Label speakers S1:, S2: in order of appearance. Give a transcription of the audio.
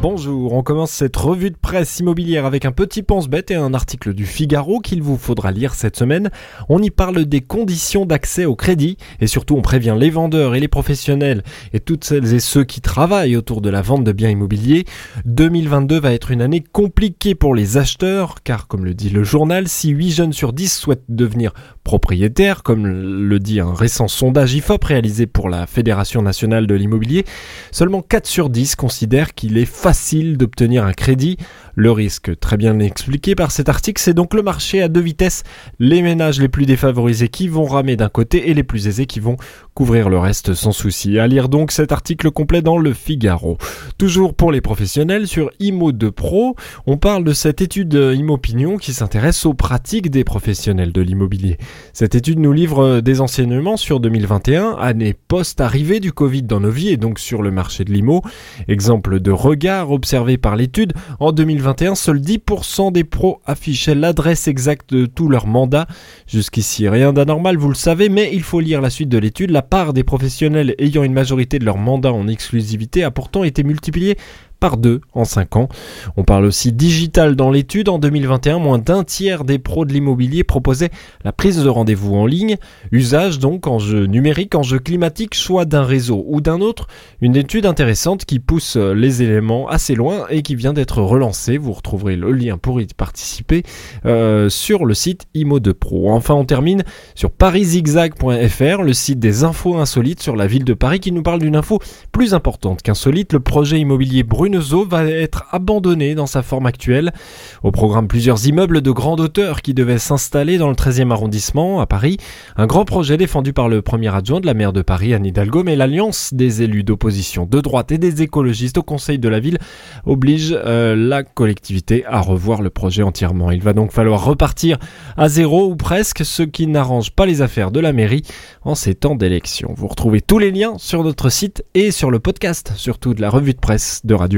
S1: Bonjour, on commence cette revue de presse immobilière avec un petit pense-bête et un article du Figaro qu'il vous faudra lire cette semaine. On y parle des conditions d'accès au crédit et surtout on prévient les vendeurs et les professionnels et toutes celles et ceux qui travaillent autour de la vente de biens immobiliers. 2022 va être une année compliquée pour les acheteurs car comme le dit le journal, si 8 jeunes sur 10 souhaitent devenir propriétaires, comme le dit un récent sondage IFOP réalisé pour la Fédération nationale de l'immobilier, seulement 4 sur 10 considèrent qu'il est facile d'obtenir un crédit. Le risque, très bien expliqué par cet article, c'est donc le marché à deux vitesses. Les ménages les plus défavorisés qui vont ramer d'un côté et les plus aisés qui vont couvrir le reste sans souci. À lire donc cet article complet dans le Figaro. Toujours pour les professionnels sur IMO 2 Pro, on parle de cette étude Imopinion qui s'intéresse aux pratiques des professionnels de l'immobilier. Cette étude nous livre des enseignements sur 2021, année post-arrivée du Covid dans nos vies et donc sur le marché de l'IMO. Exemple de regard observé par l'étude, en 2021, seuls 10% des pros affichaient l'adresse exacte de tout leur mandat. Jusqu'ici, rien d'anormal, vous le savez, mais il faut lire la suite de l'étude. La part des professionnels ayant une majorité de leur mandat en exclusivité a pourtant été multipliée par deux en 5 ans. On parle aussi digital dans l'étude. En 2021, moins d'un tiers des pros de l'immobilier proposaient la prise de rendez-vous en ligne. Usage donc, enjeu numérique, enjeu climatique, choix d'un réseau ou d'un autre. Une étude intéressante qui pousse les éléments assez loin et qui vient d'être relancée. Vous retrouverez le lien pour y participer euh, sur le site Imo de Pro. Enfin, on termine sur pariszigzag.fr, le site des infos insolites sur la ville de Paris qui nous parle d'une info plus importante qu'insolite. Le projet immobilier brut Bruneseau va être abandonné dans sa forme actuelle. Au programme plusieurs immeubles de grande hauteur qui devaient s'installer dans le 13e arrondissement à Paris. Un grand projet défendu par le premier adjoint de la maire de Paris, Anne Hidalgo, mais l'alliance des élus d'opposition de droite et des écologistes au conseil de la ville oblige euh, la collectivité à revoir le projet entièrement. Il va donc falloir repartir à zéro ou presque, ce qui n'arrange pas les affaires de la mairie en ces temps d'élection. Vous retrouvez tous les liens sur notre site et sur le podcast, surtout de la revue de presse de Radio